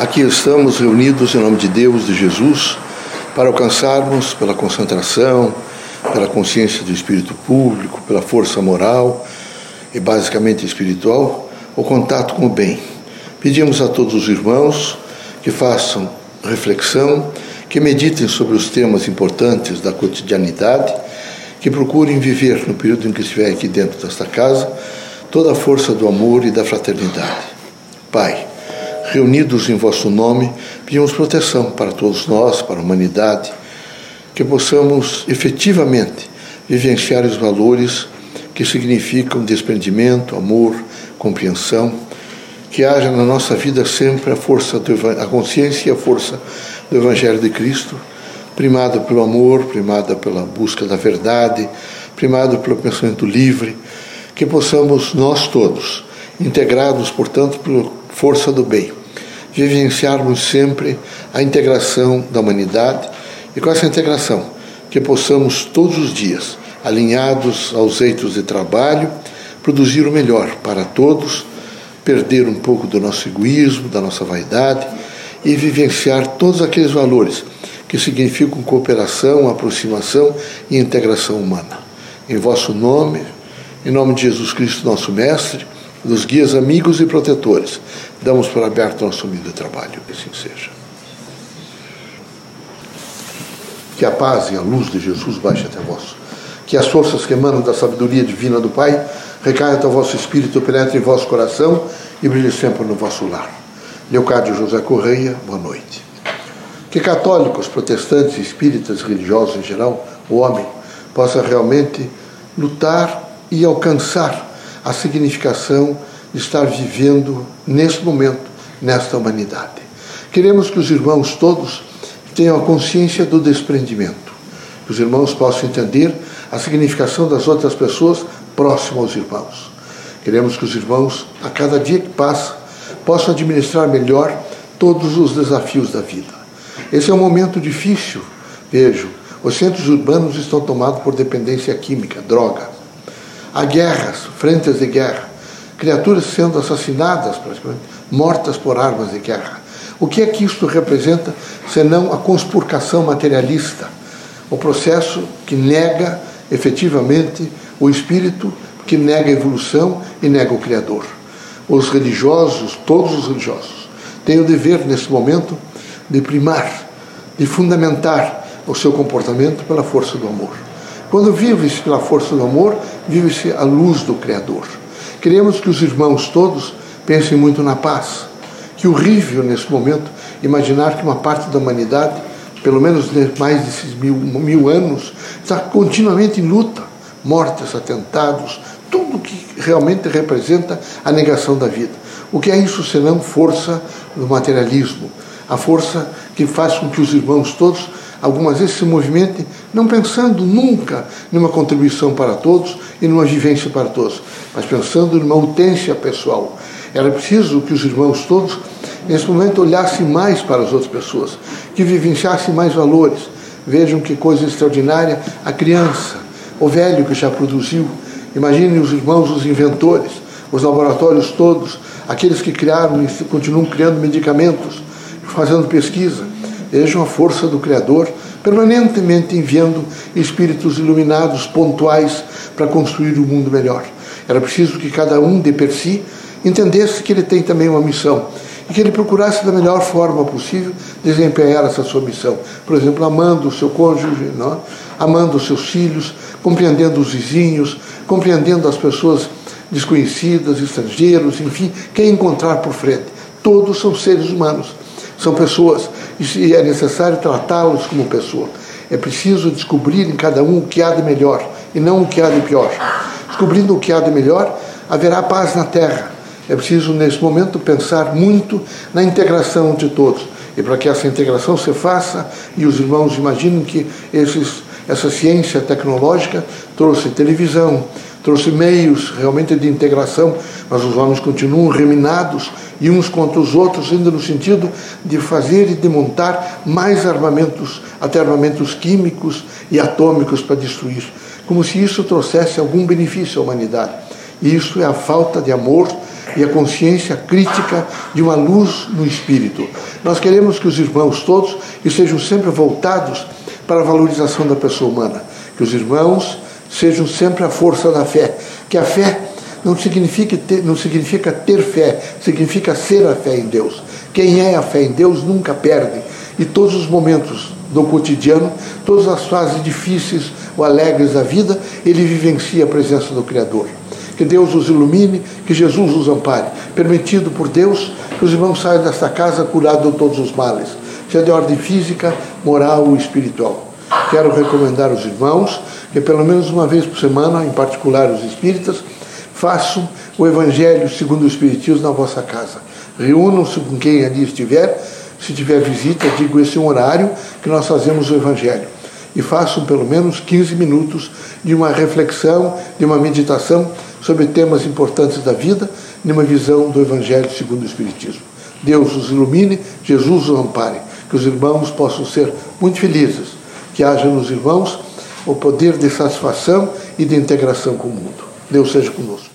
Aqui estamos reunidos em nome de Deus, de Jesus, para alcançarmos pela concentração, pela consciência do espírito público, pela força moral e basicamente espiritual, o contato com o bem. Pedimos a todos os irmãos que façam reflexão, que meditem sobre os temas importantes da cotidianidade, que procurem viver no período em que estiver aqui dentro desta casa toda a força do amor e da fraternidade. Pai, reunidos em vosso nome, pedimos proteção para todos nós, para a humanidade, que possamos efetivamente vivenciar os valores que significam desprendimento, amor, compreensão, que haja na nossa vida sempre a força do, a consciência e a força do Evangelho de Cristo, primada pelo amor, primada pela busca da verdade, primada pelo pensamento livre, que possamos nós todos, integrados, portanto, pela força do bem, vivenciarmos sempre a integração da humanidade e com essa integração que possamos todos os dias, alinhados aos eitos de trabalho, produzir o melhor para todos, perder um pouco do nosso egoísmo, da nossa vaidade e vivenciar todos aqueles valores que significam cooperação, aproximação e integração humana. Em vosso nome, em nome de Jesus Cristo, nosso Mestre, dos guias amigos e protetores, damos por aberto nosso humilde trabalho. Que assim seja. Que a paz e a luz de Jesus baixe até vós. Que as forças que emanam da sabedoria divina do Pai recaiam até o vosso espírito, penetrem em vosso coração e brilhem sempre no vosso lar. Leocádio José Correia, boa noite. Que católicos, protestantes, espíritas, religiosos em geral, o homem, possa realmente lutar e alcançar a significação de estar vivendo neste momento, nesta humanidade. Queremos que os irmãos todos tenham a consciência do desprendimento, que os irmãos possam entender a significação das outras pessoas próximas aos irmãos. Queremos que os irmãos, a cada dia que passa, possam administrar melhor todos os desafios da vida. Esse é um momento difícil, vejo. Os centros urbanos estão tomados por dependência química, droga. Há guerras, frentes de guerra, criaturas sendo assassinadas, praticamente, mortas por armas de guerra. O que é que isto representa senão a conspurcação materialista? O processo que nega efetivamente o espírito, que nega a evolução e nega o Criador. Os religiosos, todos os religiosos, têm o dever nesse momento de primar, de fundamentar o seu comportamento pela força do amor. Quando vive-se pela força do amor, vive-se a luz do Criador. Queremos que os irmãos todos pensem muito na paz. Que horrível nesse momento imaginar que uma parte da humanidade, pelo menos mais desses mil, mil anos, está continuamente em luta. Mortes, atentados, tudo que realmente representa a negação da vida. O que é isso senão força do materialismo? A força que faz com que os irmãos todos algumas vezes se movimente não pensando nunca numa contribuição para todos e numa vivência para todos, mas pensando numa utência pessoal. Era preciso que os irmãos todos, nesse momento, olhassem mais para as outras pessoas, que vivenciassem mais valores. Vejam que coisa extraordinária a criança, o velho que já produziu. Imaginem os irmãos, os inventores, os laboratórios todos, aqueles que criaram e continuam criando medicamentos, fazendo pesquisa Vejam a força do Criador permanentemente enviando espíritos iluminados, pontuais, para construir um mundo melhor. Era preciso que cada um de per si entendesse que ele tem também uma missão e que ele procurasse da melhor forma possível desempenhar essa sua missão. Por exemplo, amando o seu cônjuge, não? É? amando os seus filhos, compreendendo os vizinhos, compreendendo as pessoas desconhecidas, estrangeiros, enfim, quem encontrar por frente. Todos são seres humanos, são pessoas e é necessário tratá-los como pessoa. É preciso descobrir em cada um o que há de melhor e não o que há de pior. Descobrindo o que há de melhor, haverá paz na terra. É preciso, nesse momento, pensar muito na integração de todos. E para que essa integração se faça, e os irmãos imaginem que esses, essa ciência tecnológica trouxe televisão, trouxe meios realmente de integração, mas os homens continuam reminados e uns contra os outros, ainda no sentido de fazer e de montar mais armamentos, até armamentos químicos e atômicos para destruir, como se isso trouxesse algum benefício à humanidade. E isso é a falta de amor e a consciência crítica de uma luz no espírito. Nós queremos que os irmãos todos estejam sempre voltados para a valorização da pessoa humana, que os irmãos sejam sempre a força da fé, que a fé não significa ter, não significa ter fé, significa ser a fé em Deus. Quem é a fé em Deus nunca perde. E todos os momentos do cotidiano, todas as fases difíceis ou alegres da vida, ele vivencia a presença do Criador. Que Deus os ilumine, que Jesus os ampare. Permitido por Deus que os irmãos saiam desta casa curados de todos os males, seja de ordem física, moral ou espiritual. Quero recomendar aos irmãos que pelo menos uma vez por semana, em particular os espíritas, façam o Evangelho segundo o Espiritismo na vossa casa. Reúnam-se com quem ali estiver. Se tiver visita, digo esse é um horário que nós fazemos o Evangelho. E façam pelo menos 15 minutos de uma reflexão, de uma meditação sobre temas importantes da vida, numa visão do Evangelho segundo o Espiritismo. Deus os ilumine, Jesus os ampare, que os irmãos possam ser muito felizes, que haja nos irmãos o poder de satisfação e de integração com o mundo. Deus seja conosco.